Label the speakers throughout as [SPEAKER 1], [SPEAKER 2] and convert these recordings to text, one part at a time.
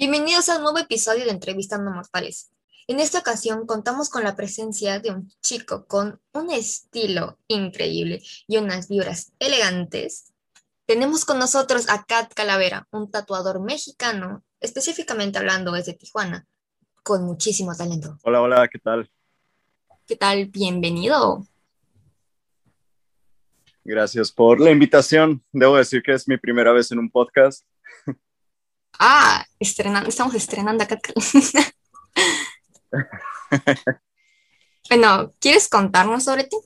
[SPEAKER 1] Bienvenidos a un nuevo episodio de Entrevistando Mortales. En esta ocasión contamos con la presencia de un chico con un estilo increíble y unas vibras elegantes. Tenemos con nosotros a Kat Calavera, un tatuador mexicano, específicamente hablando desde Tijuana, con muchísimo talento.
[SPEAKER 2] Hola, hola, ¿qué tal?
[SPEAKER 1] ¿Qué tal? Bienvenido.
[SPEAKER 2] Gracias por la invitación. Debo decir que es mi primera vez en un podcast.
[SPEAKER 1] Ah, estrenando, estamos estrenando acá. bueno, ¿quieres contarnos sobre ti?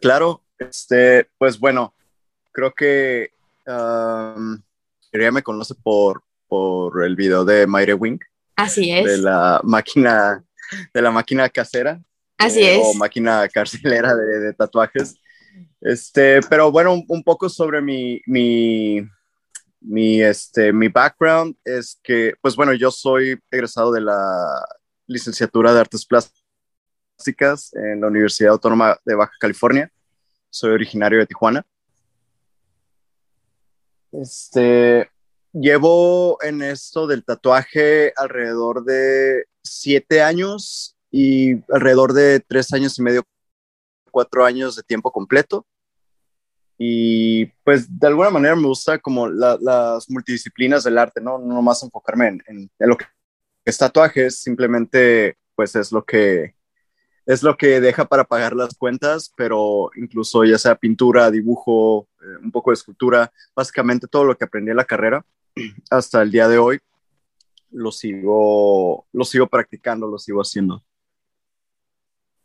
[SPEAKER 2] Claro, este, pues bueno, creo que um, me conoce por, por el video de Mayre Wing.
[SPEAKER 1] Así es.
[SPEAKER 2] De la máquina, de la máquina casera.
[SPEAKER 1] Así eh, es.
[SPEAKER 2] O máquina carcelera de, tatuajes. Este, pero bueno, un, poco sobre mi, mi, mi, este, mi background es que, pues bueno, yo soy egresado de la licenciatura de Artes Plásticas en la Universidad Autónoma de Baja California. Soy originario de Tijuana. Este, llevo en esto del tatuaje alrededor de siete años y alrededor de tres años y medio, cuatro años de tiempo completo. Y pues de alguna manera me gusta como las multidisciplinas del arte, ¿no? No más enfocarme en, lo que es tatuajes, simplemente pues es lo que es lo que deja para pagar las cuentas, pero incluso ya sea pintura, dibujo, eh, un poco de escultura, básicamente todo lo que aprendí en la carrera hasta el día de hoy lo sigo lo sigo practicando, lo sigo haciendo.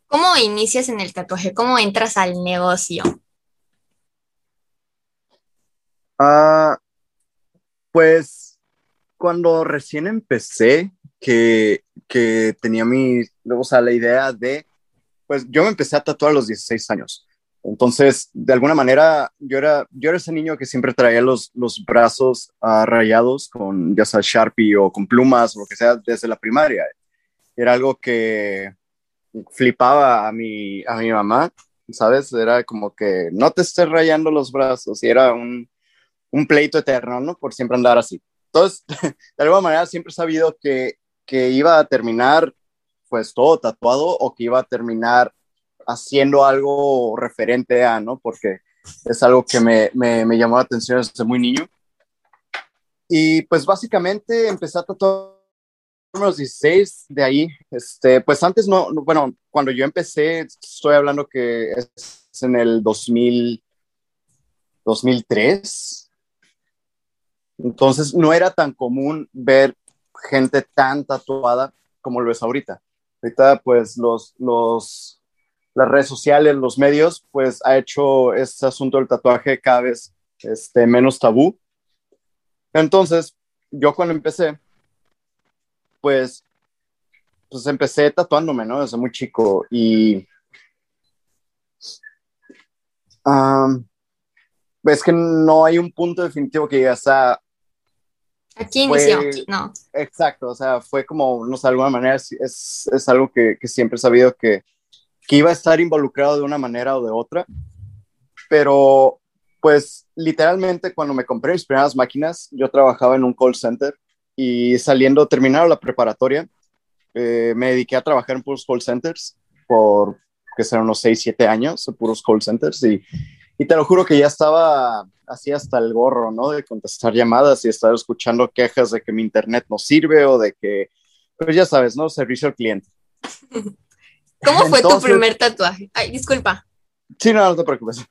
[SPEAKER 1] ¿Cómo inicias en el tatuaje? ¿Cómo entras al negocio?
[SPEAKER 2] Ah, pues cuando recién empecé, que, tenía mi, o sea, la idea de, pues yo me empecé a tatuar a los 16 años. Entonces, de alguna manera, yo era, yo era ese niño que siempre traía los, los brazos uh, rayados con ya sea Sharpie o con plumas o lo que sea desde la primaria. Era algo que flipaba a mi, a mi mamá, ¿sabes? Era como que no te estés rayando los brazos y era un, un pleito eterno, ¿no? Por siempre andar así. Entonces, de alguna manera siempre he sabido que, que iba a terminar pues todo tatuado o que iba a terminar haciendo algo referente a, ¿no? Porque es algo que me, me, me llamó la atención desde muy niño. Y pues básicamente empecé a tatuar los 16 de ahí, este, pues antes no, bueno, cuando yo empecé, estoy hablando que es en el 2000, 2003, entonces no era tan común ver gente tan tatuada como lo es ahorita. Ahorita pues los, los, las redes sociales, los medios, pues ha hecho este asunto del tatuaje cada vez este, menos tabú. Entonces, yo cuando empecé, pues, pues empecé tatuándome, ¿no? Desde muy chico y... ves que no hay un punto definitivo que digas, a
[SPEAKER 1] Aquí inició, no.
[SPEAKER 2] Exacto, o sea, fue como, no sé, de alguna manera es, es, algo que, que, siempre he sabido que, que iba a estar involucrado de una manera o de otra, pero pues literalmente cuando me compré mis primeras máquinas, yo trabajaba en un call center y saliendo, terminando la preparatoria, eh, me dediqué a trabajar en puros call centers por, que serán unos 6, 7 años, puros call centers y y te lo juro que ya estaba así hasta el gorro, ¿no? De contestar llamadas y estar escuchando quejas de que mi internet no sirve o de que, pues ya sabes, ¿no? Servicio al cliente.
[SPEAKER 1] ¿Cómo fue tu primer tatuaje? Ay, disculpa.
[SPEAKER 2] Sí, no, no te preocupes.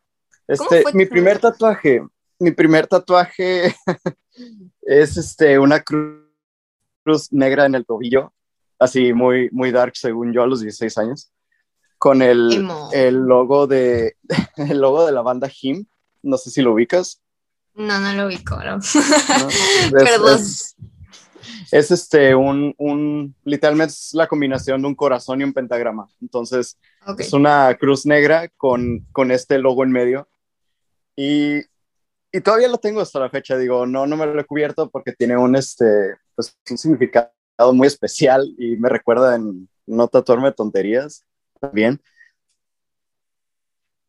[SPEAKER 2] Este, mi primer tatuaje, mi primer tatuaje es este, una cruz negra en el tobillo, así muy, muy dark según yo a los 16 años con el, el, logo de el logo de la banda Him. No sé si lo ubicas.
[SPEAKER 1] No, no lo ubico, no.
[SPEAKER 2] Perdón. Es, este un, un, literalmente es la combinación de un corazón y un pentagrama. Entonces, es una cruz negra con, con este logo en medio. Y, y, todavía lo tengo hasta la fecha. Digo, no, no me lo he cubierto porque tiene un, este, pues, un significado muy especial y me recuerda en no tatuarme tonterías. Bien.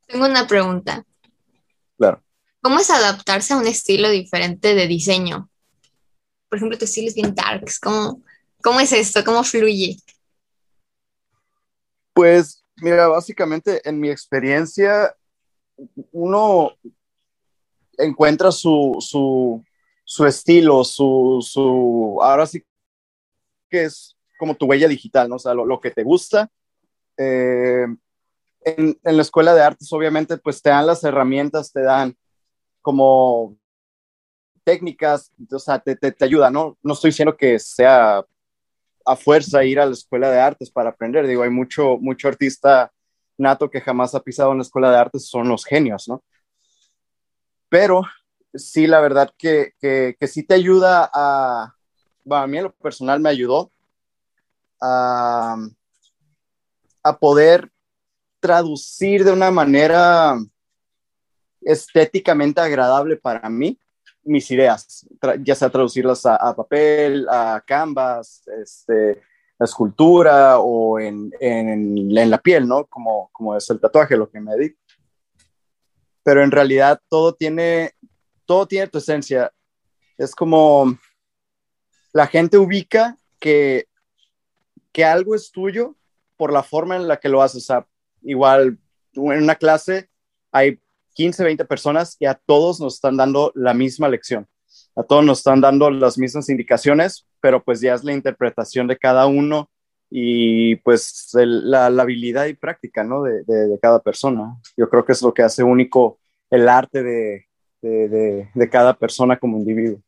[SPEAKER 1] Tengo una pregunta.
[SPEAKER 2] Claro.
[SPEAKER 1] ¿Cómo es adaptarse a un estilo diferente de diseño? por ejemplo, tu estilo es bien darks. ¿Cómo, cómo es esto? ¿Cómo fluye?
[SPEAKER 2] Pues, mira, básicamente en mi experiencia, uno encuentra su, su, su estilo, su, su, ahora sí que es como tu huella digital, ¿no? O sea, lo, lo que te gusta. Eh, en, en, la escuela de artes, obviamente, pues te dan las herramientas, te dan como técnicas, o sea, te, te, te ayuda, ¿no? No estoy diciendo que sea a fuerza ir a la escuela de artes para aprender, digo, hay mucho, mucho artista nato que jamás ha pisado en la escuela de artes, son los genios, ¿no? Pero sí, la verdad que, que, que sí te ayuda a, bueno, a mí en lo personal me ayudó a, a poder traducir de una manera estéticamente agradable para mí mis ideas, ya sea traducirlas a, papel, a canvas, este, escultura o en, en, en, la piel, ¿no? Como, como es el tatuaje, lo que me dedico. Pero en realidad todo tiene, todo tiene tu esencia. Es como la gente ubica que, que algo es tuyo por la forma en la que lo haces. O sea, igual en una clase hay 15, 20 personas y a todos nos están dando la misma lección. A todos nos están dando las mismas indicaciones, pero pues ya es la interpretación de cada uno y pues el, la, la, habilidad y práctica, ¿no? De, de, de, cada persona. Yo creo que es lo que hace único el arte de, de cada persona como individuo.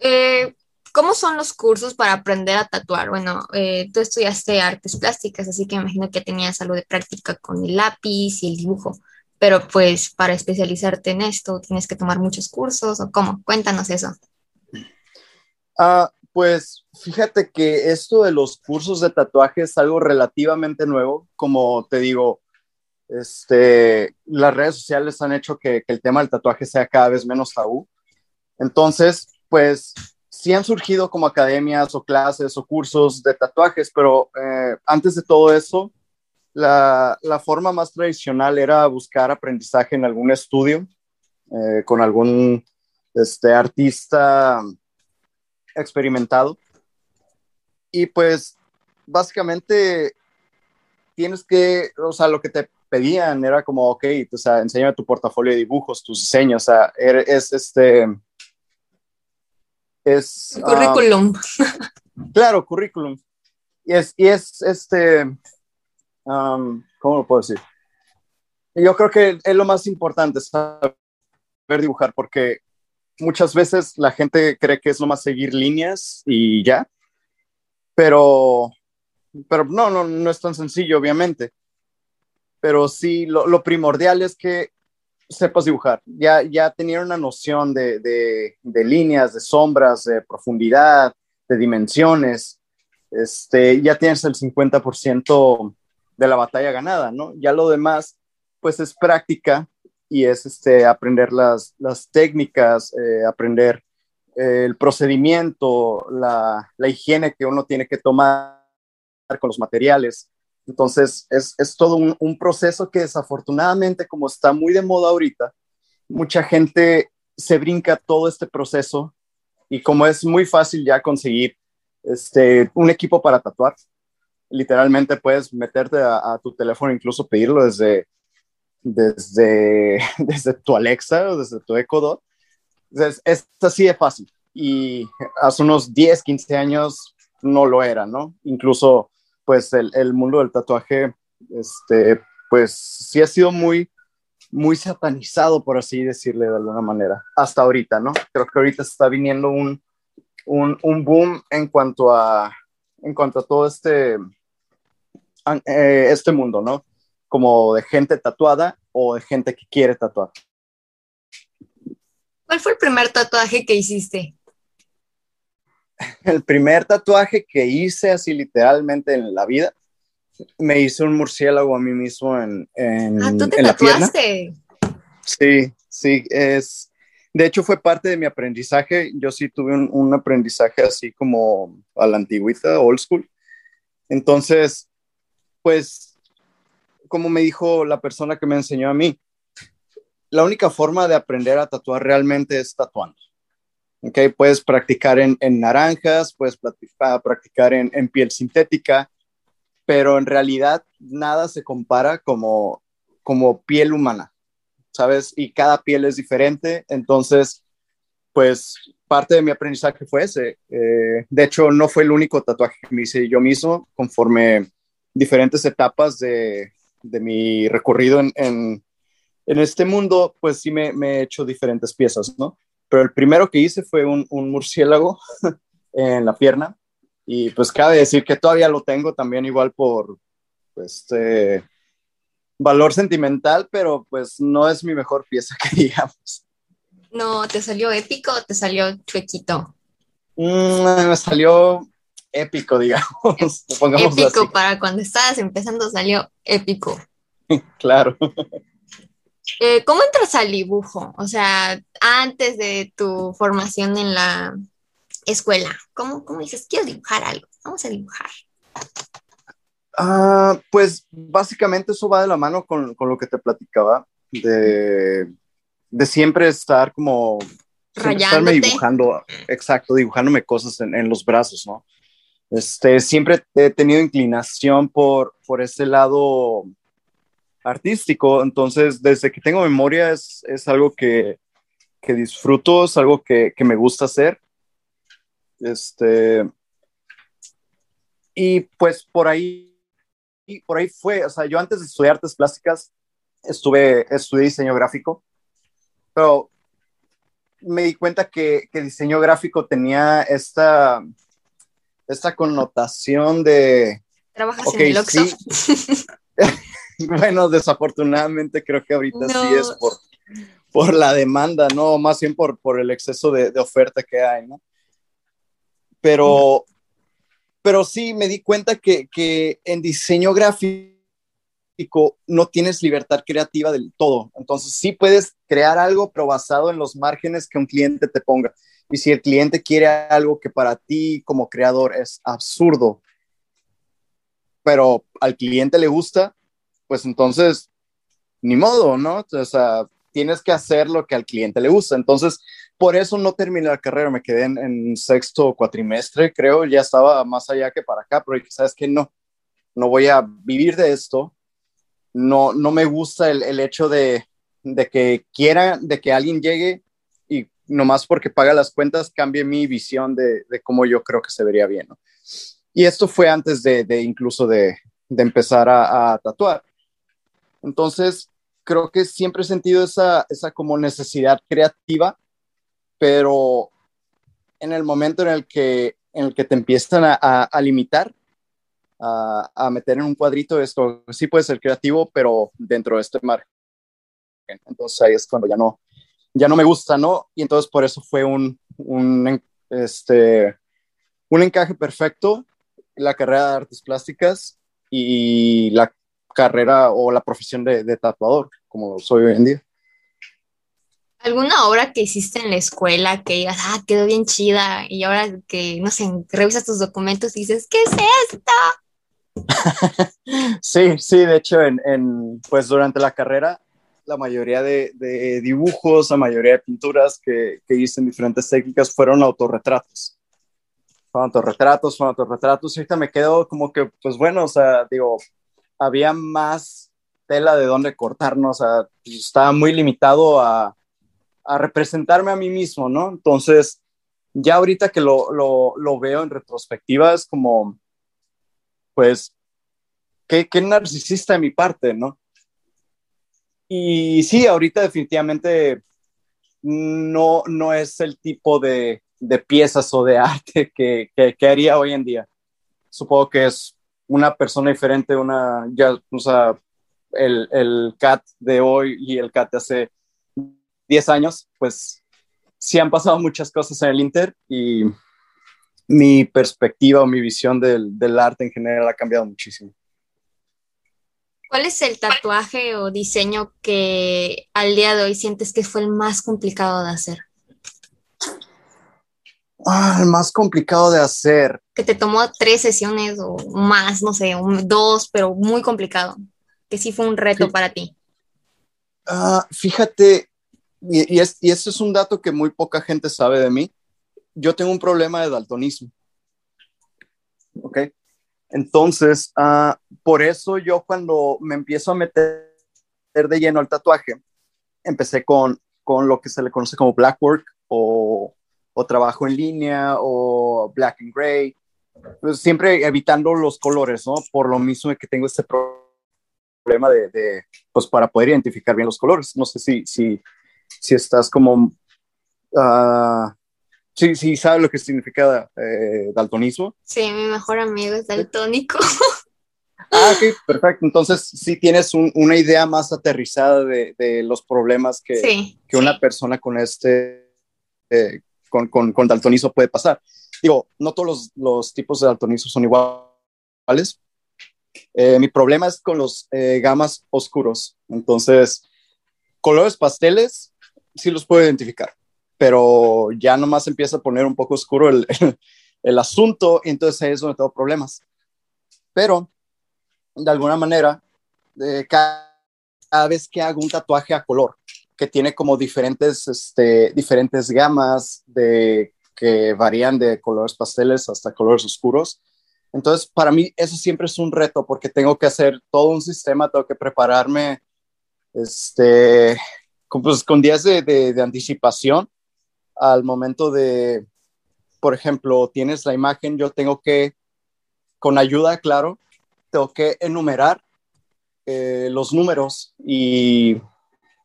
[SPEAKER 1] Eh, ¿Cómo son los cursos para aprender a tatuar? Bueno, eh, tú estudiaste artes plásticas, así que me imagino que tenías algo de práctica con el lápiz y el dibujo, pero pues para especializarte en esto tienes que tomar muchos cursos o cómo? Cuéntanos eso.
[SPEAKER 2] Ah, pues fíjate que esto de los cursos de tatuaje es algo relativamente nuevo, como te digo, este, las redes sociales han hecho que, que el tema del tatuaje sea cada vez menos tabú. Entonces, pues sí han surgido como academias o clases o cursos de tatuajes, pero eh, antes de todo eso, la, forma más tradicional era buscar aprendizaje en algún estudio eh, con algún este, artista experimentado. Y pues básicamente tienes que, o sea, lo que te pedían era como, ok, o sea, enséñame tu portafolio de dibujos, tus diseños, o sea, es este es...
[SPEAKER 1] Currículum.
[SPEAKER 2] Um, claro, currículum. Y es, y es este, um, ¿cómo lo puedo decir? Yo creo que es lo más importante, saber dibujar, porque muchas veces la gente cree que es lo más seguir líneas y ya, pero, pero no, no, no es tan sencillo, obviamente. Pero sí, lo, lo primordial es que sepas dibujar. Ya, ya tenía una noción de, de, líneas, de sombras, de profundidad, de dimensiones. Este, ya tienes el 50% de la batalla ganada, ¿no? Ya lo demás, pues es práctica y es este, aprender las, las técnicas, eh, aprender eh, el procedimiento, la, la higiene que uno tiene que tomar con los materiales. Entonces, es, es todo un, proceso que desafortunadamente, como está muy de moda ahorita, mucha gente se brinca todo este proceso y como es muy fácil ya conseguir este, un equipo para tatuar, literalmente puedes meterte a, tu teléfono, incluso pedirlo desde, desde, desde tu Alexa o desde tu Echo Dot. Es, es así de fácil. Y hace unos 10, 15 años no lo era, ¿no? Incluso pues el, el, mundo del tatuaje, este, pues sí ha sido muy, muy satanizado, por así decirle de alguna manera, hasta ahorita, ¿no? Creo que ahorita está viniendo un, un, un boom en cuanto a, en cuanto a todo este, eh, este mundo, ¿no? Como de gente tatuada o de gente que quiere tatuar.
[SPEAKER 1] ¿Cuál fue el primer tatuaje que hiciste?
[SPEAKER 2] El primer tatuaje que hice así literalmente en la vida, me hice un murciélago a mí mismo en, en,
[SPEAKER 1] ah, ¿tú te
[SPEAKER 2] en la pierna. Sí, sí, es, de hecho fue parte de mi aprendizaje, yo sí tuve un, un aprendizaje así como a la antigüita, old school. Entonces, pues, como me dijo la persona que me enseñó a mí, la única forma de aprender a tatuar realmente es tatuando. Okay, puedes practicar en, naranjas, puedes practicar en, en, piel sintética, pero en realidad nada se compara como, como piel humana, ¿sabes? Y cada piel es diferente, entonces, pues parte de mi aprendizaje fue ese. Eh, de hecho, no fue el único tatuaje que me hice yo mismo, conforme diferentes etapas de, de mi recorrido en, en, en, este mundo, pues sí me, me he hecho diferentes piezas, ¿no? Pero el primero que hice fue un, murciélago en la pierna y pues cabe decir que todavía lo tengo también igual por pues, este, valor sentimental, pero pues no es mi mejor pieza que digamos.
[SPEAKER 1] No, ¿te salió épico o te salió chuequito?
[SPEAKER 2] Mm, me salió épico, digamos.
[SPEAKER 1] épico para cuando estabas empezando salió épico.
[SPEAKER 2] claro.
[SPEAKER 1] Eh, ¿Cómo entras al dibujo? O sea, antes de tu formación en la escuela, ¿cómo, cómo dices, quiero dibujar algo? Vamos a dibujar.
[SPEAKER 2] Ah, pues básicamente eso va de la mano con, con lo que te platicaba, de, de siempre estar como... Estarme dibujando, exacto, dibujándome cosas en, en, los brazos, ¿no? Este, siempre he tenido inclinación por, por ese lado artístico, entonces desde que tengo memoria es, es algo que, que, disfruto, es algo que, que, me gusta hacer. Este, y pues por ahí, por ahí fue, o sea, yo antes de estudiar artes plásticas estuve, estudié diseño gráfico, pero me di cuenta que, que diseño gráfico tenía esta, esta connotación de...
[SPEAKER 1] ¿Trabajas en el Sí,
[SPEAKER 2] Bueno, desafortunadamente creo que ahorita sí es por, por la demanda, ¿no? Más bien por, por el exceso de, oferta que hay, ¿no? Pero, pero sí me di cuenta que, que en diseño gráfico no tienes libertad creativa del todo. Entonces sí puedes crear algo, pero basado en los márgenes que un cliente te ponga. Y si el cliente quiere algo que para ti como creador es absurdo, pero al cliente le gusta, pues entonces, ni modo, ¿no? O sea, tienes que hacer lo que al cliente le gusta. Entonces, por eso no terminé la carrera, me quedé en, sexto cuatrimestre, creo, ya estaba más allá que para acá, pero sabes que no, no voy a vivir de esto. No, no me gusta el, el hecho de, de, que quiera, de que alguien llegue y nomás porque paga las cuentas cambie mi visión de, de cómo yo creo que se vería bien, ¿no? Y esto fue antes de, de incluso de empezar a, a tatuar. Entonces, creo que siempre he sentido esa, esa como necesidad creativa, pero en el momento en el que, en el que te empiezan a, a, limitar, a, a, meter en un cuadrito esto, sí puede ser creativo, pero dentro de este margen. Entonces ahí es cuando ya no, ya no me gusta, ¿no? Y entonces por eso fue un, un, este, un encaje perfecto la carrera de artes plásticas y la carrera o la profesión de, tatuador, como soy hoy en día.
[SPEAKER 1] ¿Alguna obra que hiciste en la escuela que digas, ah, quedó bien chida, y ahora que, no sé, revisas tus documentos y dices, ¿qué es
[SPEAKER 2] esto? sí, sí, de hecho, en, pues durante la carrera, la mayoría de, dibujos, la mayoría de pinturas que, que, hice en diferentes técnicas fueron autorretratos. Fueron autorretratos, fueron autorretratos, y ahorita me quedo como que, pues bueno, o sea, digo, había más tela de dónde cortarnos, o sea, pues, estaba muy limitado a, representarme a mí mismo, ¿no? Entonces, ya ahorita que lo, veo en retrospectiva, es como, pues, qué, qué narcisista de mi parte, ¿no? Y sí, ahorita definitivamente no, no es el tipo de, de piezas o de arte que, que, que, haría hoy en día. Supongo que es una persona diferente, una, ya, o sea, el, el CAT de hoy y el CAT de hace 10 años, pues sí han pasado muchas cosas en el Inter y mi perspectiva o mi visión del, del arte en general ha cambiado muchísimo.
[SPEAKER 1] ¿Cuál es el tatuaje o diseño que al día de hoy sientes que fue el más complicado de hacer?
[SPEAKER 2] Ah, el más complicado de hacer.
[SPEAKER 1] Que te tomó tres sesiones o más, no sé, dos, pero muy complicado. Que sí fue un reto para ti.
[SPEAKER 2] Ah, fíjate, y, y, es, y eso es un dato que muy poca gente sabe de mí. yo tengo un problema de daltonismo. ¿Ok? Entonces, uh, por eso yo cuando me empiezo a meter de lleno al tatuaje, empecé con, con lo que se le conoce como black work o, o trabajo en línea o black and gray, pues siempre evitando los colores, ¿no? Por lo mismo que tengo este problema de, de, pues para poder identificar bien los colores. No sé si, si, si estás como, uh, sí, sí, sabes lo que significa eh, daltonismo.
[SPEAKER 1] Sí, mi mejor amigo es daltónico.
[SPEAKER 2] Ah, ok, perfecto. Entonces, sí tienes un, una idea más aterrizada de, de los problemas que,
[SPEAKER 1] sí,
[SPEAKER 2] que una persona con este, eh, con, con, con, daltonismo puede pasar. Digo, no todos los, los tipos de daltonismo son iguales. Eh, mi problema es con los eh, gamas oscuros. Entonces, colores pasteles sí los puedo identificar, pero ya nomás empieza a poner un poco oscuro el, el, asunto, entonces ahí es donde tengo problemas. Pero de alguna manera, eh, cada, cada, vez que hago un tatuaje a color, que tiene como diferentes, este, diferentes gamas de, que varían de colores pasteles hasta colores oscuros. Entonces, para mí eso siempre es un reto porque tengo que hacer todo un sistema, tengo que prepararme este, con, pues, con días de, de, de anticipación al momento de, por ejemplo, tienes la imagen, yo tengo que, con ayuda, claro, tengo que enumerar eh, los números y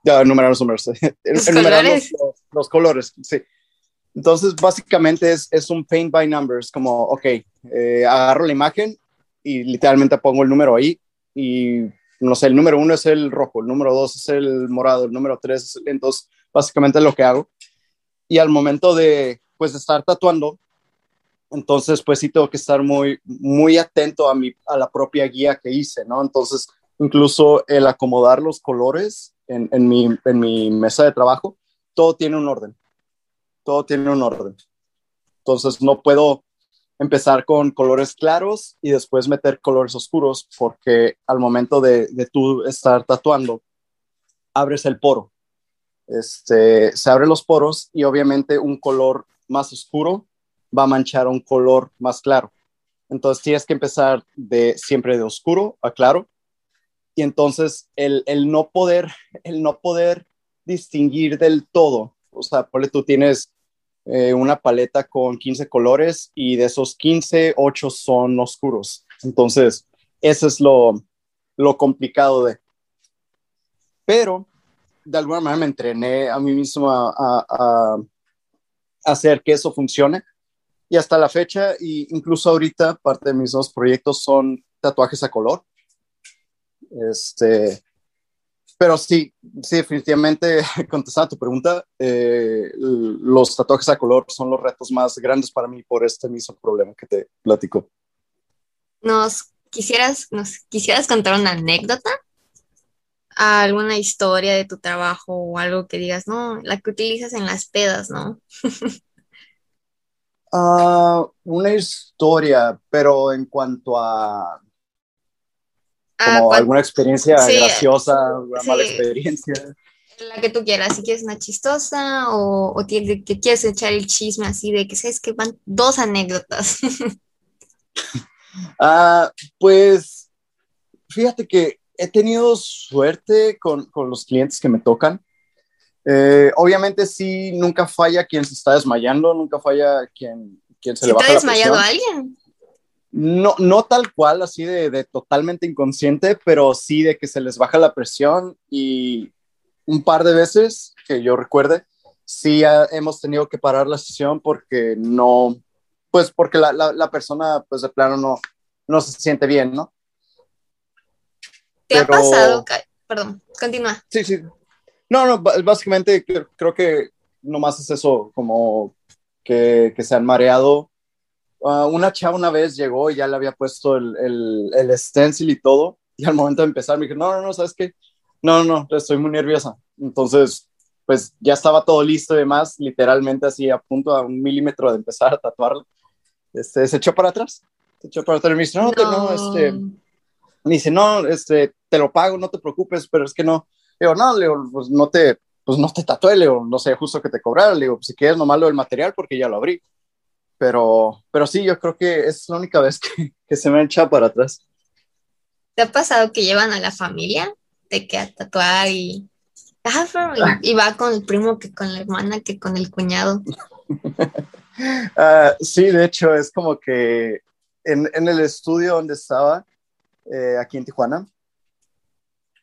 [SPEAKER 2] ya, enumerar los números,
[SPEAKER 1] ¿Los colores?
[SPEAKER 2] Los, los, los, colores, sí. Entonces, básicamente es, es, un paint by numbers, como, ok, eh, agarro la imagen y literalmente pongo el número ahí y, no sé, el número uno es el rojo, el número dos es el morado, el número tres es el, entonces, básicamente es lo que hago. Y al momento de, pues, estar tatuando, entonces, pues sí tengo que estar muy, muy atento a, mi, a la propia guía que hice, ¿no? Entonces, incluso el acomodar los colores en, en, mi, en mi mesa de trabajo, todo tiene un orden. Todo tiene un orden. Entonces, no puedo empezar con colores claros y después meter colores oscuros, porque al momento de, de tú estar tatuando, abres el poro. Este, se abren los poros y obviamente un color más oscuro va a manchar un color más claro. Entonces tienes que empezar de siempre de oscuro a claro. Y entonces el, el no poder, el no poder distinguir del todo, o sea, tú tienes eh, una paleta con 15 colores y de esos 15, 8 son oscuros. Entonces, eso es lo, lo complicado de. Pero, de alguna manera me entrené a mí mismo a, a, a hacer que eso funcione y hasta la fecha, y incluso ahorita, parte de mis dos proyectos son tatuajes a color. Este, pero sí, sí, definitivamente, contestando a tu pregunta, eh, los tatuajes a color son los retos más grandes para mí por este mismo problema que te platico.
[SPEAKER 1] ¿Nos quisieras, nos quisieras contar una anécdota? ¿Alguna historia de tu trabajo o algo que digas, no, la que utilizas en las pedas, ¿no?
[SPEAKER 2] Uh, una historia, pero en cuanto a como ah, alguna experiencia sí, graciosa, una sí, mala experiencia.
[SPEAKER 1] La que tú quieras, si quieres una chistosa o, o que, que quieres echar el chisme así de que sabes que van dos anécdotas.
[SPEAKER 2] uh, pues fíjate que he tenido suerte con, con los clientes que me tocan. Eh, obviamente sí, nunca falla quien se está desmayando, nunca falla quien, quien se ¿Sí le baja
[SPEAKER 1] ¿Te ha desmayado a alguien?
[SPEAKER 2] No, no tal cual, así de, de, totalmente inconsciente, pero sí de que se les baja la presión y un par de veces que yo recuerde, sí ha, hemos tenido que parar la sesión porque no, pues porque la, la, la persona pues de plano no, no se siente bien, ¿no?
[SPEAKER 1] ¿Te pero... ha pasado? Perdón, continúa.
[SPEAKER 2] Sí, sí, no, no, básicamente creo que nomás es eso, como que, que se han mareado. Uh, una chava una vez llegó y ya le había puesto el, el, el, stencil y todo, y al momento de empezar me dijo, no, no, no, ¿sabes qué? No, no, no, estoy muy nerviosa. Entonces, pues ya estaba todo listo y demás, literalmente así a punto a un milímetro de empezar a tatuarlo. Este, se echó para atrás, se echó para atrás y me dice, no, no. no este, me dice, no, este, te lo pago, no te preocupes, pero es que no, le digo, no, le digo, pues no te, pues no te tatué, le digo, no sé, justo que te cobrara, le digo, pues si quieres nomás lo del material porque ya lo abrí. Pero, pero sí, yo creo que es la única vez que, que se me echa para atrás.
[SPEAKER 1] ¿Te ha pasado que llevan a la familia de que a tatuar y, y, va con el primo que con la hermana que con el cuñado?
[SPEAKER 2] uh, sí, de hecho, es como que en, en el estudio donde estaba, eh, aquí en Tijuana,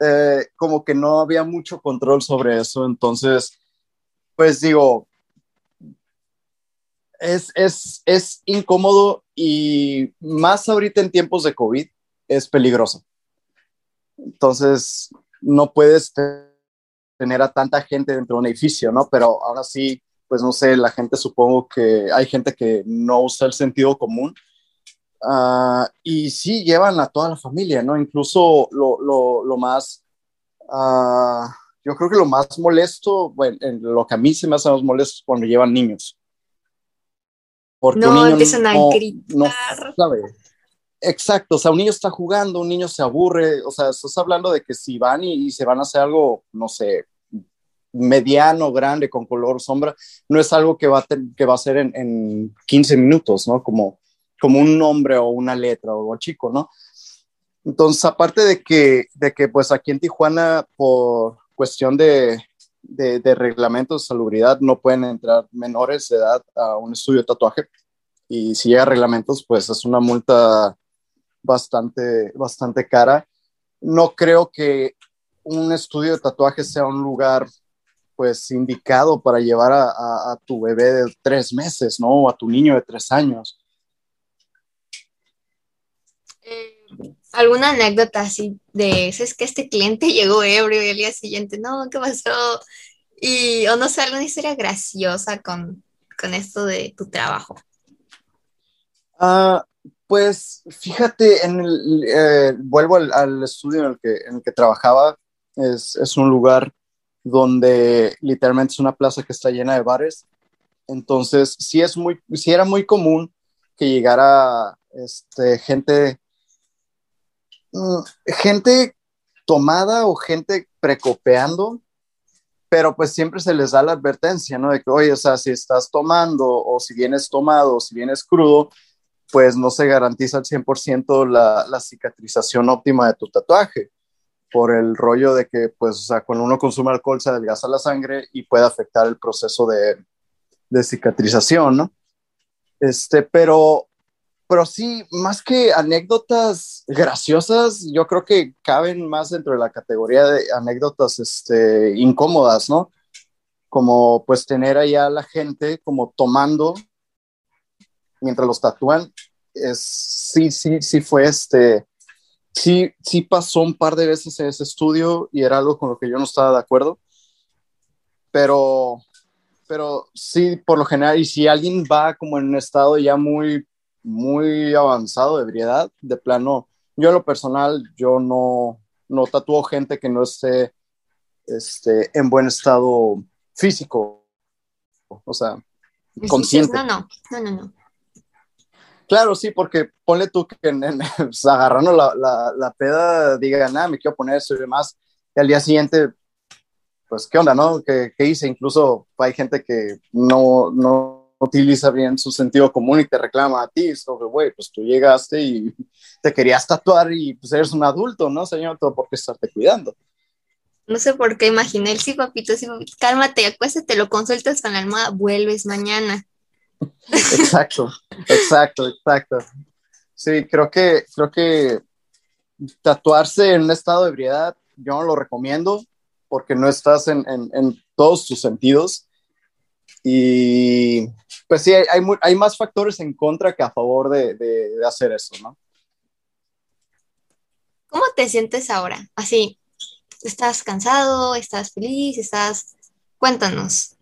[SPEAKER 2] eh, como que no había mucho control sobre eso, entonces, pues digo, es, es, es incómodo y más ahorita en tiempos de COVID es peligroso. Entonces, no puedes tener a tanta gente dentro de un edificio, ¿no? Pero ahora sí, pues no sé, la gente supongo que hay gente que no usa el sentido común. Uh, y sí llevan a toda la familia, ¿no? Incluso lo, lo, lo más, uh, yo creo que lo más molesto, bueno, lo que a mí se me hace más molesto es cuando llevan niños.
[SPEAKER 1] Porque no, empiezan a gritar.
[SPEAKER 2] Exacto, o sea, un niño está jugando, un niño se aburre, o sea, estás hablando de que si van y, se van a hacer algo, no sé, mediano, grande, con color, sombra, no es algo que va a, que va a ser en, en 15 minutos, ¿no? Como, como un nombre o una letra o algo chico, ¿no? Entonces, aparte de que, de que pues aquí en Tijuana, por cuestión de, de, reglamentos de salubridad no pueden entrar menores de edad a un estudio de tatuaje. Y si llega reglamentos, pues es una multa bastante, bastante cara. No creo que un estudio de tatuaje sea un lugar pues indicado para llevar a, tu bebé de tres meses, ¿no? O a tu niño de tres años.
[SPEAKER 1] Eh, ¿Alguna anécdota así de, es que este cliente llegó ebrio y al día siguiente, no, ¿qué pasó? Y, o no sé, alguna historia graciosa con, con esto de tu trabajo.
[SPEAKER 2] Ah, pues fíjate, en el, eh, vuelvo al, estudio en el que, en el que trabajaba, es, es, un lugar donde literalmente es una plaza que está llena de bares, entonces sí, es muy, sí era muy común que llegara este, gente gente tomada o gente precopeando, pero pues siempre se les da la advertencia, ¿no? De que, oye, o sea, si estás tomando o si vienes tomado o si vienes crudo, pues no se garantiza al 100% la, la cicatrización óptima de tu tatuaje, por el rollo de que, pues, o sea, cuando uno consume alcohol se adelgaza la sangre y puede afectar el proceso de, de cicatrización, ¿no? Este, pero pero sí, más que anécdotas graciosas, yo creo que caben más dentro de la categoría de anécdotas este, incómodas, ¿no? Como pues tener allá a la gente como tomando mientras los tatúan. Es, sí, sí, sí fue este, sí, sí pasó un par de veces en ese estudio y era algo con lo que yo no estaba de acuerdo. Pero, pero sí, por lo general, y si alguien va como en un estado ya muy muy avanzado de ebriedad, de plano, yo en lo personal, yo no, no tatúo gente que no esté este, en buen estado físico, o sea, consciente.
[SPEAKER 1] No, no, no, no, no.
[SPEAKER 2] Claro, sí, porque ponle tú que en, pues, agarrando la, la, la, peda diga, nada, me quiero poner eso y demás, y al día siguiente, pues, ¿qué onda, no? ¿Qué, qué hice? Incluso hay gente que no, no utiliza bien su sentido común y te reclama a ti, sobre, güey, pues tú llegaste y te querías tatuar y pues eres un adulto, ¿no, señor? Todo por qué estarte cuidando.
[SPEAKER 1] No sé por qué imaginé el sí, papito, sí, papito, cálmate, acuéstate, lo consultas con la almohada, vuelves mañana.
[SPEAKER 2] Exacto, exacto, exacto. Sí, creo que, creo que tatuarse en un estado de ebriedad, yo no lo recomiendo porque no estás en, en, en todos tus sentidos y pues sí, hay, hay, más factores en contra que a favor de, de, hacer eso, ¿no?
[SPEAKER 1] ¿Cómo te sientes ahora? Así, ¿estás cansado? ¿Estás feliz? ¿Estás...? Cuéntanos.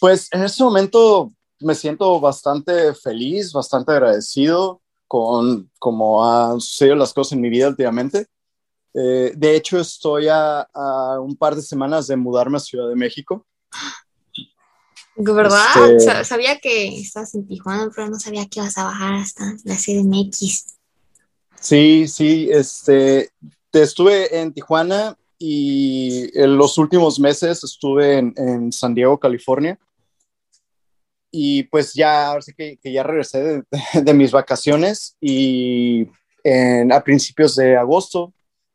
[SPEAKER 2] pues en este momento me siento bastante feliz, bastante agradecido con cómo han sucedido las cosas en mi vida últimamente. Eh, de hecho, estoy a, a, un par de semanas de mudarme a Ciudad de México.
[SPEAKER 1] ¿Verdad? Este, sabía que estás en Tijuana, pero no sabía que ibas a bajar hasta la CDMX.
[SPEAKER 2] Sí, sí, este, estuve en Tijuana y en los últimos meses estuve en, San Diego, California. y pues ya, ahora sí que, ya regresé de, mis vacaciones y a principios de agosto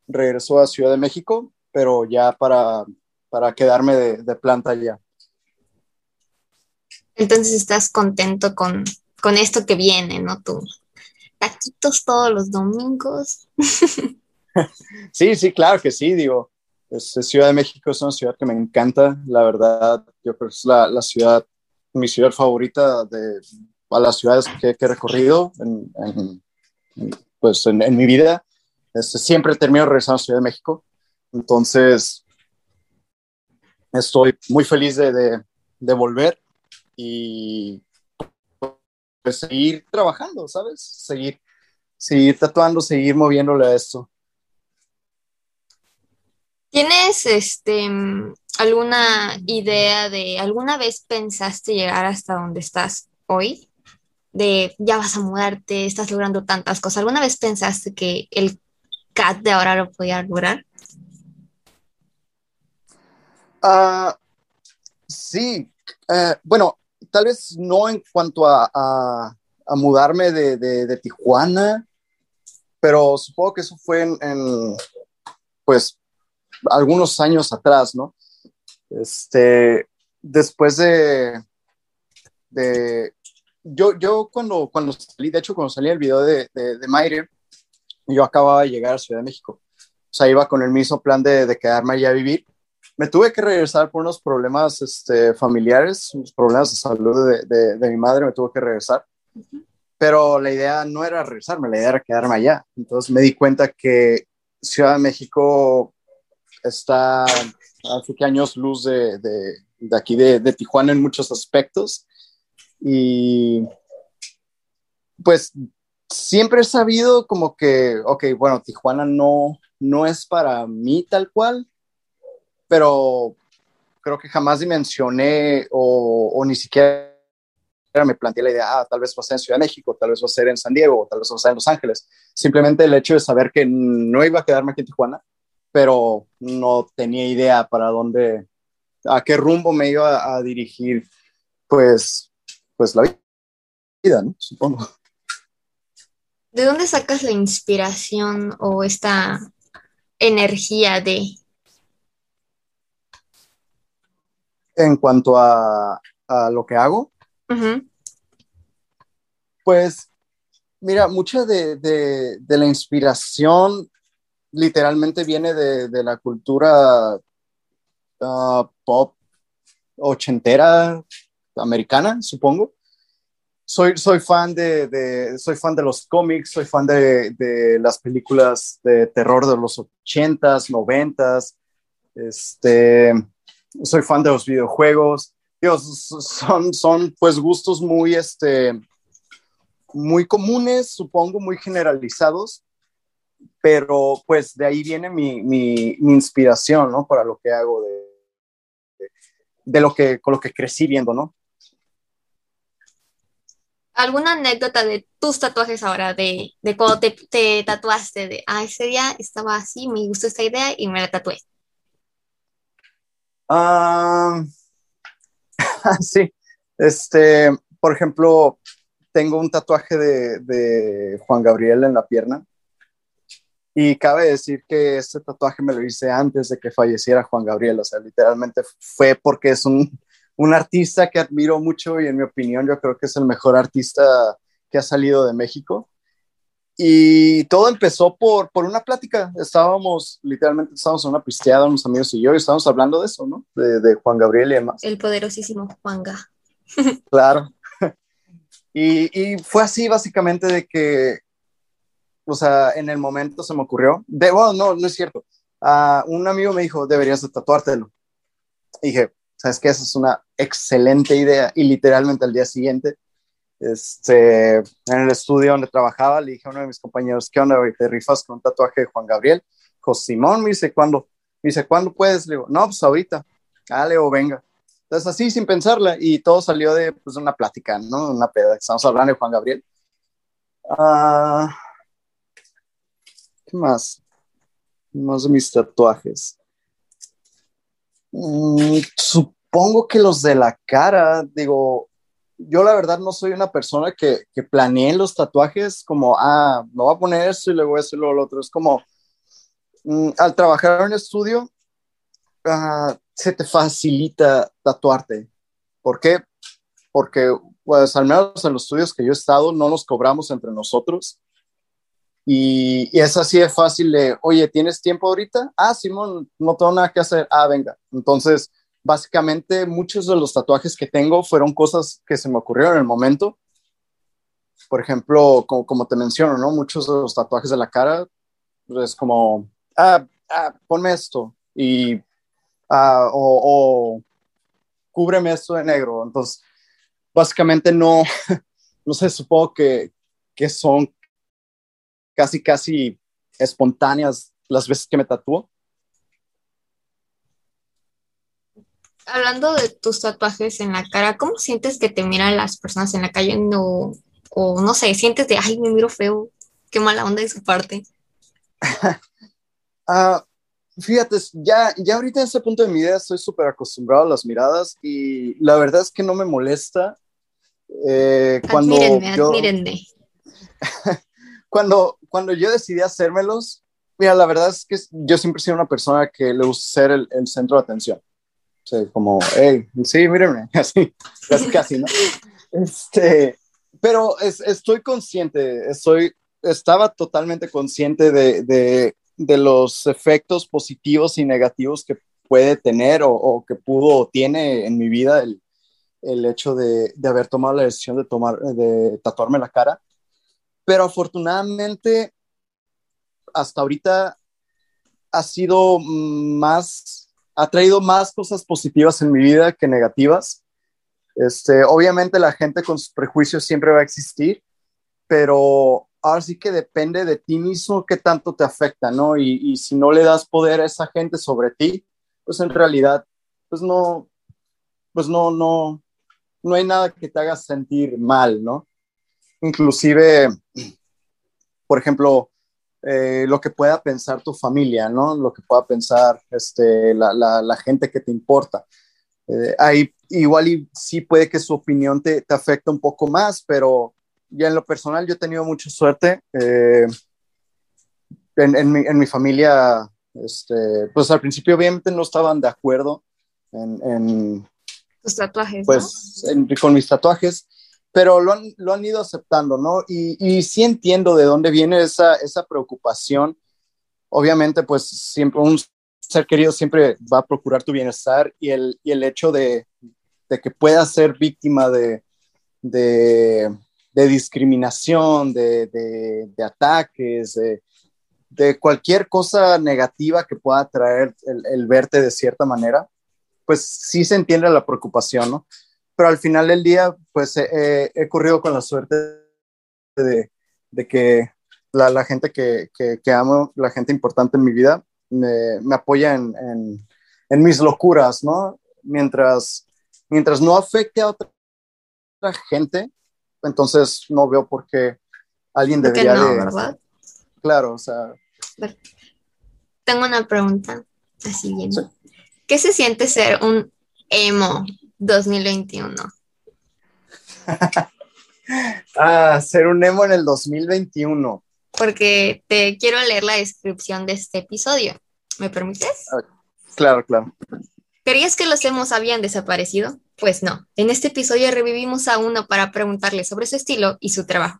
[SPEAKER 2] regresó a Ciudad de México, pero ya para, para quedarme de, planta ya.
[SPEAKER 1] Entonces estás contento con, con esto que viene, ¿no? Tú, taquitos todos los domingos.
[SPEAKER 2] sí, sí, claro que sí, digo. Este, ciudad de México es una ciudad que me encanta, la verdad, yo creo que es la, la ciudad, mi ciudad favorita de a las ciudades que, he recorrido en, pues en, mi vida. Este, siempre termino regresando a Ciudad de México, entonces estoy muy feliz de, de volver y pues, seguir trabajando, ¿sabes? Seguir, seguir tatuando, seguir moviéndole a esto.
[SPEAKER 1] ¿Tienes este alguna idea de alguna vez pensaste llegar hasta donde estás hoy? De ya vas a mudarte, estás logrando tantas cosas. ¿Alguna vez pensaste que el CAT de ahora lo podía lograr?
[SPEAKER 2] Ah, sí, eh, bueno, tal vez no en cuanto a, mudarme de, Tijuana, pero supongo que eso fue en, pues, algunos años atrás, ¿no? Este, después de, de yo, yo cuando, cuando salí, de hecho, cuando salí el video de, de, de yo acababa de llegar a Ciudad de México. O sea, iba con el mismo plan de, de quedarme allá a vivir me tuve que regresar por unos problemas este, familiares, unos problemas de salud de, de, mi madre, me tuve que regresar. Pero la idea no era regresarme, la idea era quedarme allá. Entonces me di cuenta que Ciudad de México está hace que años luz de, de aquí de, Tijuana en muchos aspectos. Y pues siempre he sabido como que, ok, bueno, Tijuana no, no es para mí tal cual, pero creo que jamás dimensioné o, ni siquiera me planteé la idea, ah, tal vez va a ser en Ciudad de México, tal vez va a ser en San Diego, tal vez va a ser en Los Ángeles. Simplemente el hecho de saber que no iba a quedarme aquí en Tijuana, pero no tenía idea para dónde, a qué rumbo me iba a dirigir, pues, pues la vida, ¿no? Supongo.
[SPEAKER 1] ¿De dónde sacas la inspiración o esta energía de
[SPEAKER 2] en cuanto a, lo que hago, pues mira, mucha de, la inspiración literalmente viene de, la cultura ah, pop ochentera americana, supongo. Soy, soy, fan de, soy fan de los cómics, soy fan de, las películas de terror de los ochentas, noventas, este, soy fan de los videojuegos. Dios, son, son pues gustos muy, este, muy comunes, supongo, muy generalizados, pero pues de ahí viene mi, mi, inspiración, ¿no? Para lo que hago, de, de, lo que, con lo que crecí viendo, ¿no?
[SPEAKER 1] ¿Alguna anécdota de tus tatuajes ahora, de, de cuando te, te, tatuaste, de, ah, ese día estaba así, me gustó esta idea y me la tatué?
[SPEAKER 2] Ah, sí, este, por ejemplo, tengo un tatuaje de, Juan Gabriel en la pierna. Y cabe decir que este tatuaje me lo hice antes de que falleciera Juan Gabriel, o sea, literalmente fue porque es un, un artista que admiro mucho y en mi opinión yo creo que es el mejor artista que ha salido de México. Y todo empezó por, por una plática. Estábamos, literalmente, estábamos en una pisteada, unos amigos y yo, y estábamos hablando de eso, ¿no? De, de Juan Gabriel y demás.
[SPEAKER 1] El poderosísimo Juanga.
[SPEAKER 2] claro. Y, y, fue así, básicamente, de que, o sea, en el momento se me ocurrió. De, bueno, no, no es cierto. Uh, un amigo me dijo, deberías de tatuártelo. Y dije, ¿sabes qué? Esa es una excelente idea. Y literalmente al día siguiente este, en el estudio donde trabajaba, le dije a uno de mis compañeros, ¿qué onda, ¿Te rifas con un tatuaje de Juan Gabriel? Dijo, Simón, me dice, ¿cuándo? Me dice, ¿cuándo puedes? Le digo, no, pues ahorita. Dale o venga. Entonces, así, sin pensarla, y todo salió de pues, una plática, ¿no? Una peda. Estamos hablando de Juan Gabriel. Ah, ¿Qué más? Más de mis tatuajes. Mm, supongo que los de la cara, digo, yo la verdad no soy una persona que, que planee los tatuajes como, ah, me voy a poner esto y luego eso y luego lo otro. Es como, mm, al trabajar en estudio, uh, se te facilita tatuarte. ¿Por qué? Porque, pues, al menos en los estudios que yo he estado, no nos cobramos entre nosotros. Y, y, es así de fácil de, oye, ¿tienes tiempo ahorita? Ah, Simón, no tengo nada que hacer. Ah, venga. Entonces, básicamente, muchos de los tatuajes que tengo fueron cosas que se me ocurrieron en el momento. Por ejemplo, como, te menciono, ¿no? Muchos de los tatuajes de la cara, es como, ah, ah ponme esto. Y uh, o, o, cúbreme esto de negro. Entonces, básicamente no, no sé, supongo que, que son casi, casi espontáneas las veces que me tatúo.
[SPEAKER 1] Hablando de tus tatuajes en la cara, ¿cómo sientes que te miran las personas en la calle? No, o no sé, sientes de, ay, me miro feo, qué mala onda de su parte.
[SPEAKER 2] uh, Fíjate, ya, ya ahorita en ese punto de mi vida estoy súper acostumbrado a las miradas y la verdad es que no me molesta. Eh, cuando
[SPEAKER 1] admírenme,
[SPEAKER 2] yo,
[SPEAKER 1] admírenme.
[SPEAKER 2] cuando, cuando yo decidí hacérmelos, mira, la verdad es que yo siempre he sido una persona que le gusta ser el, el centro de atención. O sea, como, hey, sí, mírenme, así, casi, casi, ¿no? Este, pero es, estoy consciente, estoy, estaba totalmente consciente de, de de los efectos positivos y negativos que puede tener o, o que pudo o tiene en mi vida el, el hecho de, de, haber tomado la decisión de, tomar, de tatuarme la cara. Pero afortunadamente, hasta ahorita ha sido más, ha traído más cosas positivas en mi vida que negativas. Este, obviamente la gente con sus prejuicios siempre va a existir, pero ahora sí que depende de ti mismo qué tanto te afecta, ¿no? Y, y, si no le das poder a esa gente sobre ti, pues en realidad, pues no, pues no, no, no hay nada que te haga sentir mal, ¿no? Inclusive, por ejemplo, eh, lo que pueda pensar tu familia, ¿no? Lo que pueda pensar este, la, la, la gente que te importa. Eh, ahí igual y sí puede que su opinión te, te afecte un poco más, pero ya en lo personal yo he tenido mucha suerte. Eh, en, en, mi, en, mi, familia, este, pues al principio obviamente no estaban de acuerdo en... en
[SPEAKER 1] Tus tatuajes.
[SPEAKER 2] Pues ¿no? con mis tatuajes, pero lo han, lo han ido aceptando, ¿no? Y, y, sí entiendo de dónde viene esa, esa preocupación. Obviamente, pues siempre un ser querido siempre va a procurar tu bienestar y el, y el hecho de, de que puedas ser víctima de, de de discriminación, de, de, ataques, de, cualquier cosa negativa que pueda traer el, el, verte de cierta manera, pues sí se entiende la preocupación, ¿no? Pero al final del día, pues eh, he corrido con la suerte de, de que la, la gente que, que, que, amo, la gente importante en mi vida, me, me apoya en, en, en, mis locuras, ¿no? Mientras, mientras no afecte a otra gente, entonces no veo por qué alguien debería
[SPEAKER 1] no,
[SPEAKER 2] de...
[SPEAKER 1] ¿verdad?
[SPEAKER 2] Claro, o sea...
[SPEAKER 1] Tengo una pregunta, así bien. Sí. ¿Qué se siente ser un emo 2021?
[SPEAKER 2] ah, ser un emo en el 2021.
[SPEAKER 1] Porque te quiero leer la descripción de este episodio. ¿Me permites?
[SPEAKER 2] Ah, claro, claro.
[SPEAKER 1] ¿Creías que los emos habían desaparecido? Pues no, en este episodio revivimos a uno para preguntarle sobre su estilo y su trabajo.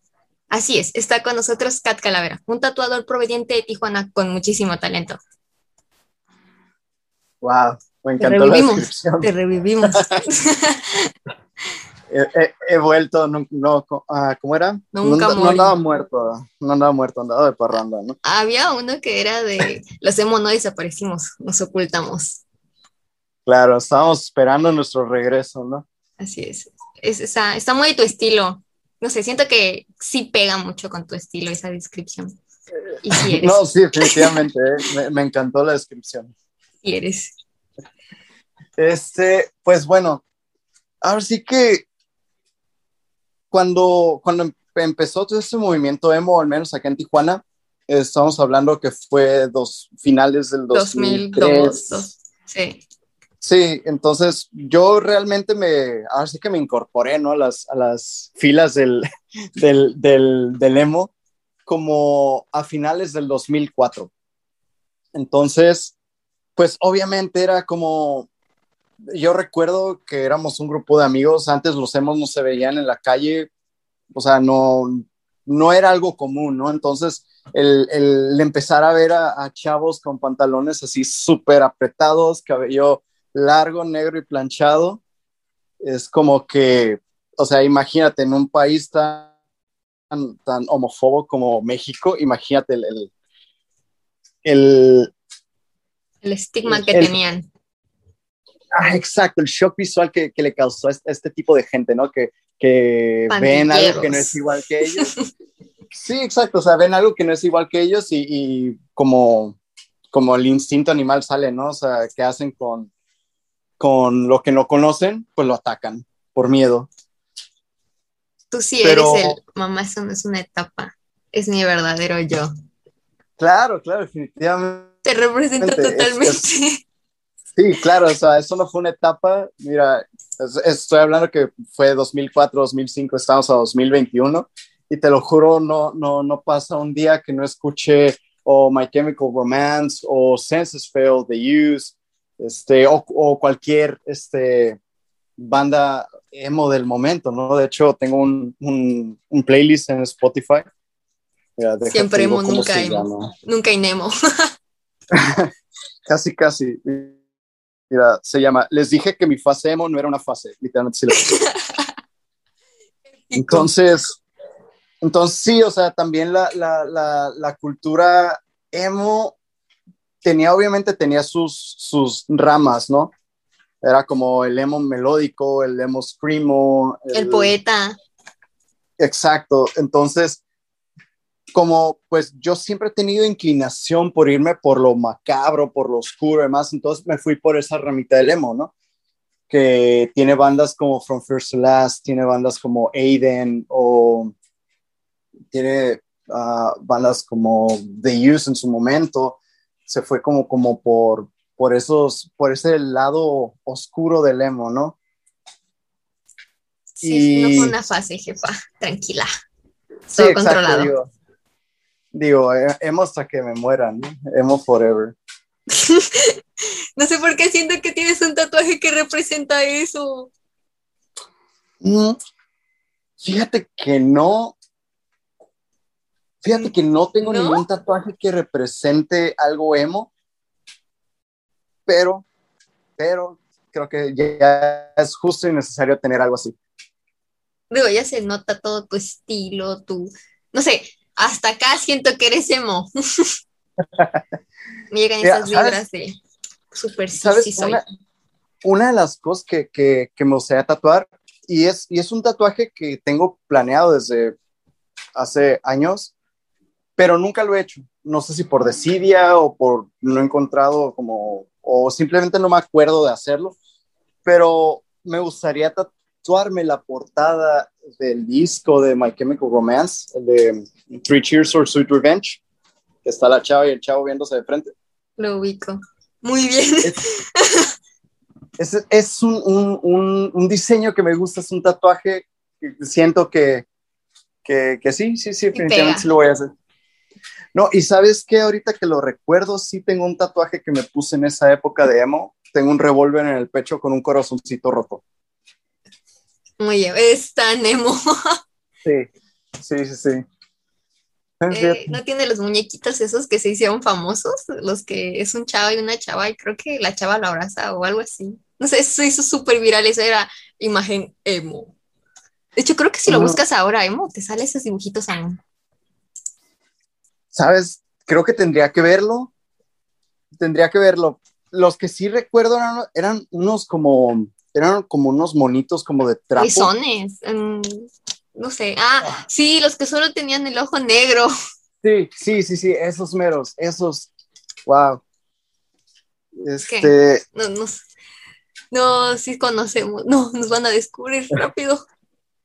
[SPEAKER 1] Así es, está con nosotros Kat Calavera, un tatuador proveniente de Tijuana con muchísimo talento.
[SPEAKER 2] Wow, me encantó
[SPEAKER 1] te revivimos,
[SPEAKER 2] la descripción.
[SPEAKER 1] Te revivimos.
[SPEAKER 2] he, he, he, vuelto, no, no uh, ¿cómo era?
[SPEAKER 1] Nunca
[SPEAKER 2] no, no, andaba muerto, no andaba muerto, andaba de parranda, ¿no?
[SPEAKER 1] Había uno que era de, los hemos no desaparecimos, nos ocultamos.
[SPEAKER 2] Claro, estábamos esperando nuestro regreso, ¿no?
[SPEAKER 1] Así es. es está, está muy de tu estilo. No sé, siento que sí pega mucho con tu estilo esa descripción. Y si eres.
[SPEAKER 2] No, sí, definitivamente. eh. me, me, encantó la descripción.
[SPEAKER 1] Y eres.
[SPEAKER 2] Este, pues bueno, ahora sí que cuando, cuando empezó todo este movimiento emo, al menos acá en Tijuana, estamos hablando que fue dos finales del 2003.
[SPEAKER 1] 2002. Dos, sí.
[SPEAKER 2] Sí, entonces yo realmente me, ahora sí que me incorporé, ¿no? A las, a las filas del, del, del, del emo como a finales del 2004. Entonces, pues obviamente era como, yo recuerdo que éramos un grupo de amigos, antes los emos no se veían en la calle, o sea, no, no era algo común, ¿no? Entonces, el, el empezar a ver a, a chavos con pantalones así súper apretados, cabello largo, negro y planchado, es como que, o sea, imagínate en un país tan, tan homófobo como México, imagínate el, el, el,
[SPEAKER 1] el estigma que tenían.
[SPEAKER 2] Ah, exacto, el shock visual que, que le causó a este, este, tipo de gente, ¿no? Que, que ven algo que no es igual que ellos. sí, exacto, o sea, ven algo que no es igual que ellos y, y como, como el instinto animal sale, ¿no? O sea, ¿qué hacen con, con lo que no conocen, pues lo atacan por miedo.
[SPEAKER 1] Tú sí Pero, eres el, mamá, eso no es una etapa, es mi verdadero yo.
[SPEAKER 2] Claro, claro, definitivamente.
[SPEAKER 1] Te representa totalmente. Es, es,
[SPEAKER 2] sí, claro, o sea, eso no fue una etapa, mira, es, estoy hablando que fue 2004, 2005, estamos a 2021, y te lo juro, no, no, no pasa un día que no escuche o My Chemical Romance o Senses Fail, The Use, este, o, o, cualquier este, banda emo del momento, ¿no? De hecho, tengo un, un, un playlist en Spotify.
[SPEAKER 1] Mira, Siempre emo, nunca emo. Nunca inemo.
[SPEAKER 2] casi, casi. Mira, se llama Les dije que mi fase emo no era una fase, literalmente sí Entonces, entonces sí, o sea, también la, la, la, la cultura emo tenía, obviamente tenía sus, sus ramas, ¿no? Era como el emo melódico, el emo screamo.
[SPEAKER 1] El, el poeta.
[SPEAKER 2] Exacto. Entonces, como pues yo siempre he tenido inclinación por irme por lo macabro, por lo oscuro y demás, entonces me fui por esa ramita del emo, ¿no? Que tiene bandas como From First to Last, tiene bandas como Aiden o tiene uh, bandas como The Use en su momento se fue como, como por, por, esos, por ese lado oscuro del emo, ¿no?
[SPEAKER 1] Sí, y... no fue una fase, jefa, tranquila. Todo sí, controlado.
[SPEAKER 2] Exacto, digo, digo, eh, emo hasta que me mueran, ¿no? emo forever.
[SPEAKER 1] no sé por qué siento que tienes un tatuaje que representa eso.
[SPEAKER 2] Mm, fíjate que no, Fíjate que no tengo ¿No? ningún tatuaje que represente algo emo, pero, pero creo que ya es justo y necesario tener algo así.
[SPEAKER 1] Digo, ya se nota todo tu estilo, tu, no sé, hasta acá siento que eres emo. Me llegan esas vibras de súper sí, sí soy.
[SPEAKER 2] Una, una, de las cosas que, que, que me gustaría tatuar, y es, y es un tatuaje que tengo planeado desde hace años, pero nunca lo he hecho. No sé si por desidia o por no he encontrado como, o simplemente no me acuerdo de hacerlo, pero me gustaría tatuarme la portada del disco de My Chemical Romance, de Three Cheers for Sweet Revenge, que está la chava y el chavo viéndose de frente.
[SPEAKER 1] Lo ubico. Muy bien.
[SPEAKER 2] Es, es, es un, un, un, un, diseño que me gusta, es un tatuaje que siento que, que, que sí, sí, sí, definitivamente sí lo voy a hacer. No, y sabes que ahorita que lo recuerdo, sí tengo un tatuaje que me puse en esa época de emo. Tengo un revólver en el pecho con un corazoncito roto.
[SPEAKER 1] Oye, es tan emo.
[SPEAKER 2] Sí, sí, sí, sí.
[SPEAKER 1] Eh, ¿No tiene los muñequitos esos que se hicieron famosos? Los que es un chavo y una chava y creo que la chava lo abraza o algo así. No sé, eso hizo súper viral, esa era imagen emo. De hecho, creo que si lo buscas ahora emo, te salen esos dibujitos aún.
[SPEAKER 2] ¿sabes? Creo que tendría que verlo. Tendría que verlo. Los que sí recuerdo eran, eran unos como, eran como unos monitos como de trapo.
[SPEAKER 1] Pezones. Um, no sé. Ah, sí, los que solo tenían el ojo negro.
[SPEAKER 2] Sí, sí, sí, sí, esos meros, esos. Wow. Este.
[SPEAKER 1] No, no, no, sí conocemos. No, nos van a descubrir rápido.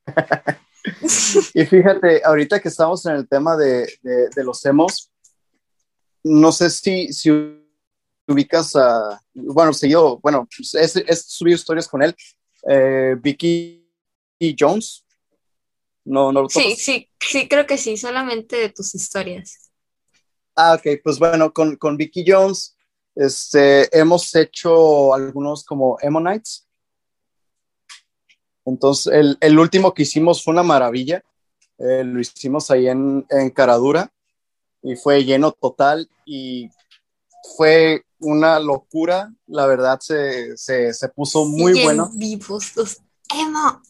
[SPEAKER 2] y fíjate, ahorita que estamos en el tema de, de, de los emos, no sé si, si ubicas a, bueno, seguido, bueno, es, es subido historias con él, eh, Vicky Jones. No, no lo
[SPEAKER 1] Sí, sí, sí, creo que sí, solamente de tus historias.
[SPEAKER 2] Ah, ok, pues bueno, con, con Vicky Jones este, hemos hecho algunos como Nights. Entonces, el, el, último que hicimos fue una maravilla. Eh, lo hicimos ahí en, en Caradura y fue lleno total y fue una locura. La verdad, se, se, se puso muy bueno.
[SPEAKER 1] vivos los emo.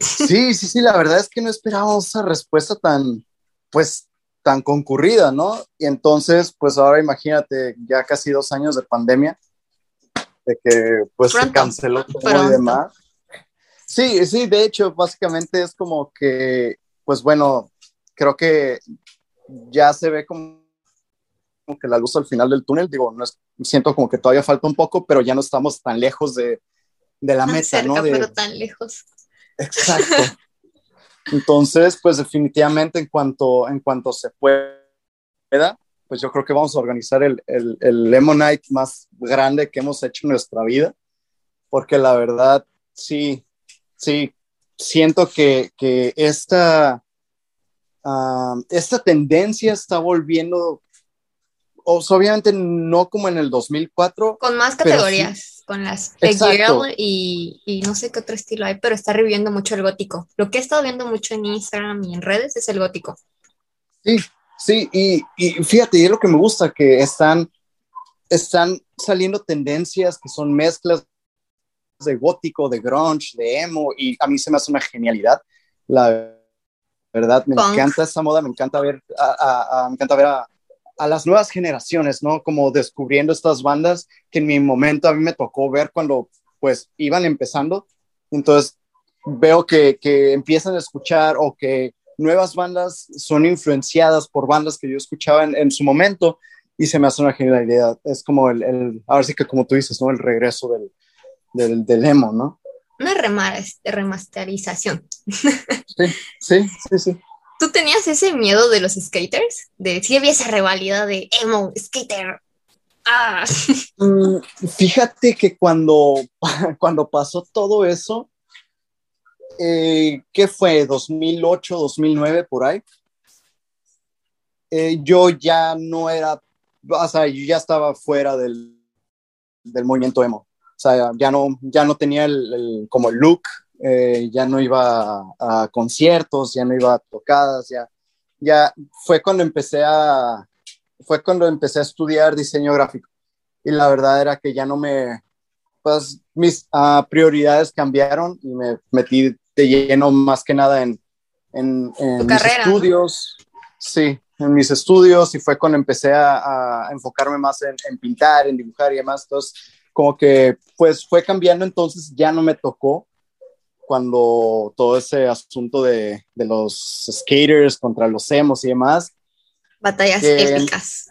[SPEAKER 2] Sí, sí, sí, la verdad es que no esperábamos esa respuesta tan, pues, tan concurrida, ¿no? Y entonces, pues ahora imagínate, ya casi dos años de pandemia, de que pues se canceló todo y demás. Sí, sí, de hecho, básicamente es como que, pues bueno, creo que ya se ve como, que la luz al final del túnel, digo, no es, siento como que todavía falta un poco, pero ya no estamos tan lejos de, de la meta, ¿no?
[SPEAKER 1] pero tan lejos.
[SPEAKER 2] Exacto. Entonces, pues definitivamente en cuanto, en cuanto se pueda, pues yo creo que vamos a organizar el, el, el Lemon Night más grande que hemos hecho en nuestra vida, porque la verdad, sí, sí, siento que, que esta, uh, esta tendencia está volviendo, obviamente no como en el 2004.
[SPEAKER 1] Con más categorías, con las Girl y, y, no sé qué otro estilo hay, pero está reviviendo mucho el gótico. Lo que he estado viendo mucho en Instagram y en redes es el gótico.
[SPEAKER 2] Sí, sí, y, y fíjate, es lo que me gusta, que están, están saliendo tendencias que son mezclas de gótico, de grunge, de emo, y a mí se me hace una genialidad. La verdad, me encanta esa moda, me encanta ver a, me encanta ver a, a, las nuevas generaciones, ¿no? Como descubriendo estas bandas que en mi momento a mí me tocó ver cuando pues iban empezando. Entonces veo que, que empiezan a escuchar o que nuevas bandas son influenciadas por bandas que yo escuchaba en, en su momento y se me hace una genialidad. Es como el, el, ahora sí que como tú dices, ¿no? El regreso del, del, del emo, ¿no?
[SPEAKER 1] Una remasterización.
[SPEAKER 2] Sí, sí, sí, sí.
[SPEAKER 1] ¿Tú tenías ese miedo de los skaters? De si había esa rivalidad de emo, skater. Ah.
[SPEAKER 2] Mm, fíjate que cuando, cuando pasó todo eso, eh, ¿qué fue? ¿2008, 2009 por ahí? Eh, yo ya no era, o sea, yo ya estaba fuera del, del movimiento emo. O sea, ya no, ya no tenía el, como el look, eh, ya no iba a, conciertos, ya no iba a tocadas, ya, ya fue cuando empecé a, fue cuando empecé a estudiar diseño gráfico. Y la verdad era que ya no me, pues mis uh, prioridades cambiaron y me metí de lleno más que nada en, en, en mis estudios. Sí, en mis estudios y fue cuando empecé a, a enfocarme más en, en, pintar, en dibujar y demás. Entonces, como que pues fue cambiando, entonces ya no me tocó cuando todo ese asunto de, de los skaters contra los emos y demás.
[SPEAKER 1] Batallas épicas.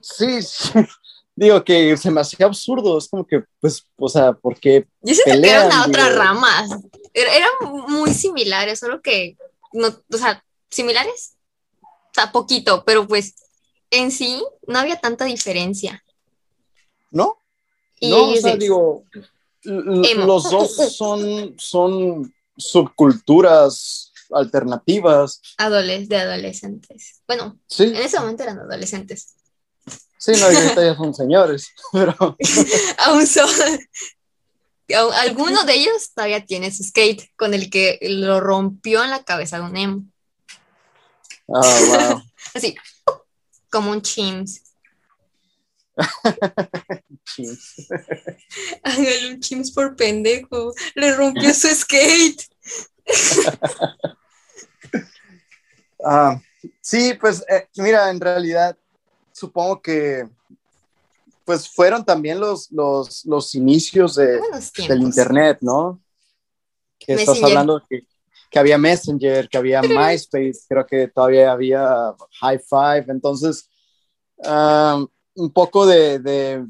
[SPEAKER 2] Sí, sí, digo que se me hacía absurdo, es como que, pues, o sea, porque...
[SPEAKER 1] Yo siento que eran a otras ramas, eran muy similares, solo que, no, o sea, similares, o sea, poquito, pero pues en sí no había tanta diferencia.
[SPEAKER 2] ¿No? no, o sea, digo, los dos son, son subculturas alternativas.
[SPEAKER 1] Adoles, de adolescentes. Bueno, en ese momento eran adolescentes.
[SPEAKER 2] Sí, no, ahorita ya son señores, pero...
[SPEAKER 1] Aún son... Alguno de ellos todavía tiene su skate con el que lo rompió en la cabeza de un emo.
[SPEAKER 2] Ah, wow.
[SPEAKER 1] Así, como un chims.
[SPEAKER 2] chims.
[SPEAKER 1] Hágale un chims por pendejo. Le rompió su skate.
[SPEAKER 2] Ah, sí, pues eh, mira, en realidad supongo que pues fueron también los, los, los inicios de, del internet, ¿no? Que estás hablando que, que, había Messenger, que había MySpace, creo que todavía había High Five, entonces um, un poco de,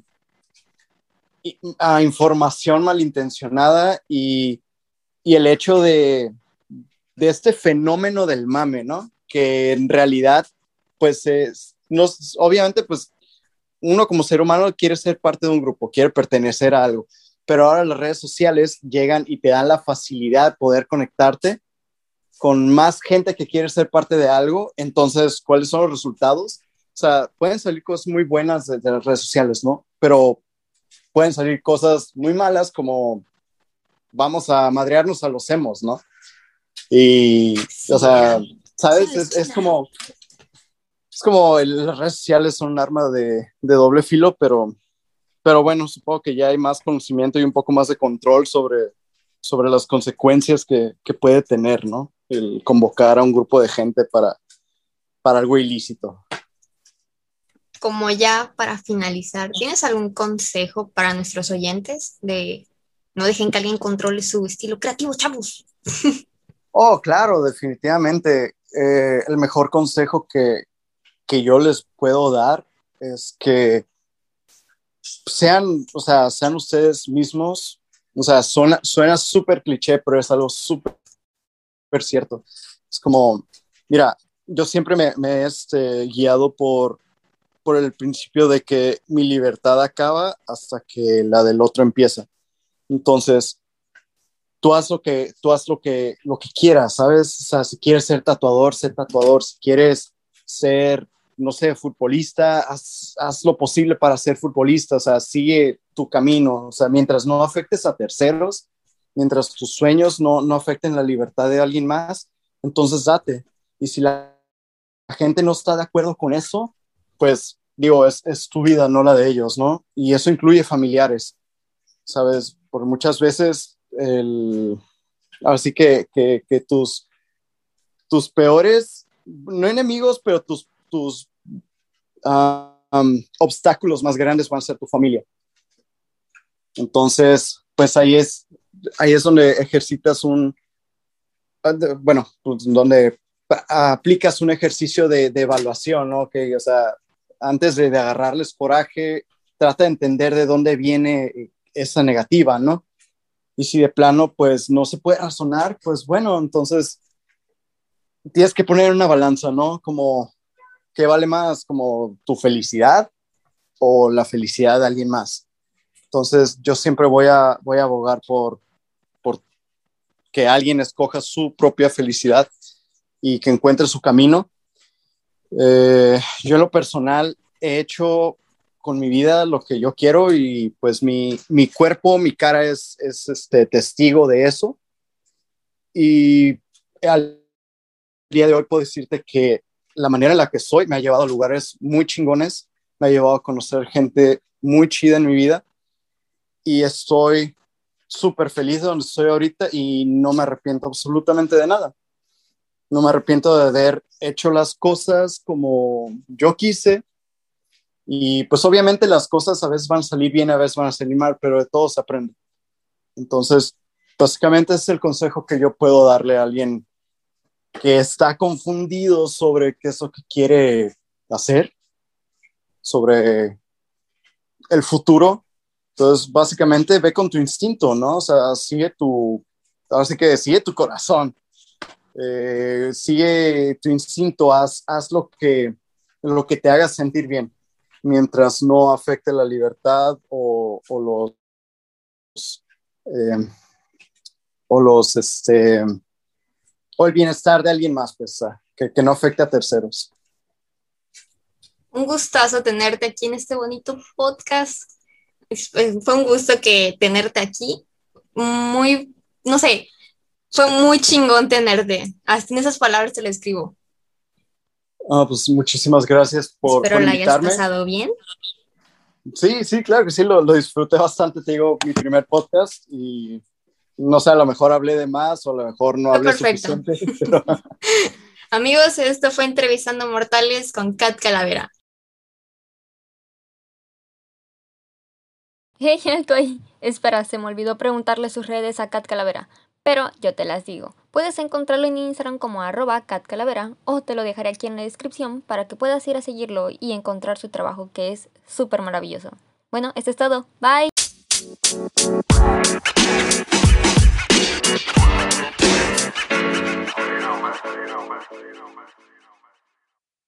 [SPEAKER 2] información malintencionada y, el hecho de, este fenómeno del mame, ¿no? Que en realidad, pues, es, obviamente, pues, uno como ser humano quiere ser parte de un grupo, quiere pertenecer a algo, pero ahora las redes sociales llegan y te dan la facilidad de poder conectarte con más gente que quiere ser parte de algo. Entonces, ¿cuáles son los resultados? O sea, pueden salir cosas muy buenas de, las redes sociales, ¿no? Pero pueden salir cosas muy malas como vamos a madrearnos a los hemos, ¿no? Y, o sea, ¿sabes? Es, como, es como las redes sociales son un arma de, de, doble filo, pero, pero bueno, supongo que ya hay más conocimiento y un poco más de control sobre, sobre las consecuencias que, que puede tener, ¿no? El convocar a un grupo de gente para, para algo ilícito.
[SPEAKER 1] Como ya para finalizar, ¿tienes algún consejo para nuestros oyentes de no dejen que alguien controle su estilo creativo, chavos?
[SPEAKER 2] Oh, claro, definitivamente. Eh, el mejor consejo que, que yo les puedo dar es que sean, o sea, sean ustedes mismos. O sea, suena súper cliché, pero es algo súper cierto. Es como, mira, yo siempre me, he este, guiado por, por el principio de que mi libertad acaba hasta que la del otro empieza. Entonces, tú haz lo que, tú haz lo que, lo que quieras, ¿sabes? O sea, si quieres ser tatuador, sé tatuador. Si quieres ser, no sé, futbolista, haz, haz, lo posible para ser futbolista. O sea, sigue tu camino. O sea, mientras no afectes a terceros, mientras tus sueños no, no afecten la libertad de alguien más, entonces date. Y si la gente no está de acuerdo con eso, pues digo, es, es tu vida, no la de ellos, ¿no? Y eso incluye familiares, ¿sabes? Por muchas veces el, así que, que, tus, tus peores, no enemigos, pero tus, tus um, obstáculos más grandes van a ser tu familia. Entonces, pues ahí es, ahí es donde ejercitas un, bueno, pues donde aplicas un ejercicio de, de evaluación, ¿no? Que, o sea, antes de, de agarrarles coraje, trata de entender de dónde viene esa negativa, ¿no? Y si de plano, pues no se puede razonar, pues bueno, entonces tienes que poner una balanza, ¿no? Como, ¿qué vale más? ¿Como tu felicidad o la felicidad de alguien más? Entonces yo siempre voy a, voy a abogar por, por que alguien escoja su propia felicidad y que encuentre su camino. Eh, yo en lo personal he hecho con mi vida lo que yo quiero y pues mi, mi cuerpo, mi cara es, es este testigo de eso. Y al día de hoy puedo decirte que la manera en la que soy me ha llevado a lugares muy chingones, me ha llevado a conocer gente muy chida en mi vida y estoy súper feliz de donde estoy ahorita y no me arrepiento absolutamente de nada. No me arrepiento de haber hecho las cosas como yo quise, y pues obviamente las cosas a veces van a salir bien, a veces van a salir mal, pero de todo se aprende. Entonces, básicamente es el consejo que yo puedo darle a alguien que está confundido sobre qué es lo que quiere hacer, sobre el futuro. Entonces, básicamente ve con tu instinto, ¿no? O sea, sigue tu, así que sigue tu corazón, eh, sigue tu instinto, haz, haz lo, que, lo que te haga sentir bien mientras no afecte la libertad o, los eh, o los este o el bienestar de alguien más, pues, ah, que, que no afecte a terceros.
[SPEAKER 1] Un gustazo tenerte aquí en este bonito podcast. Fue un gusto que tenerte aquí. Muy, no sé, fue muy chingón tenerte. Hasta en esas palabras te lo escribo.
[SPEAKER 2] Ah, pues muchísimas gracias por,
[SPEAKER 1] Espero la hayas pasado bien.
[SPEAKER 2] Sí, sí, claro que sí, lo, lo, disfruté bastante, te digo, mi primer podcast y no sé, a lo mejor hablé de más o a lo mejor no hablé suficiente.
[SPEAKER 1] Amigos, esto fue Entrevistando Mortales con Kat Calavera.
[SPEAKER 3] Hey, estoy. Espera, se me olvidó preguntarle sus redes a Kat Calavera pero yo te las digo. Puedes encontrarlo en Instagram como arroba catcalavera o te lo dejaré aquí en la descripción para que puedas ir a seguirlo y encontrar su trabajo que es súper maravilloso. Bueno, esto es todo. Bye.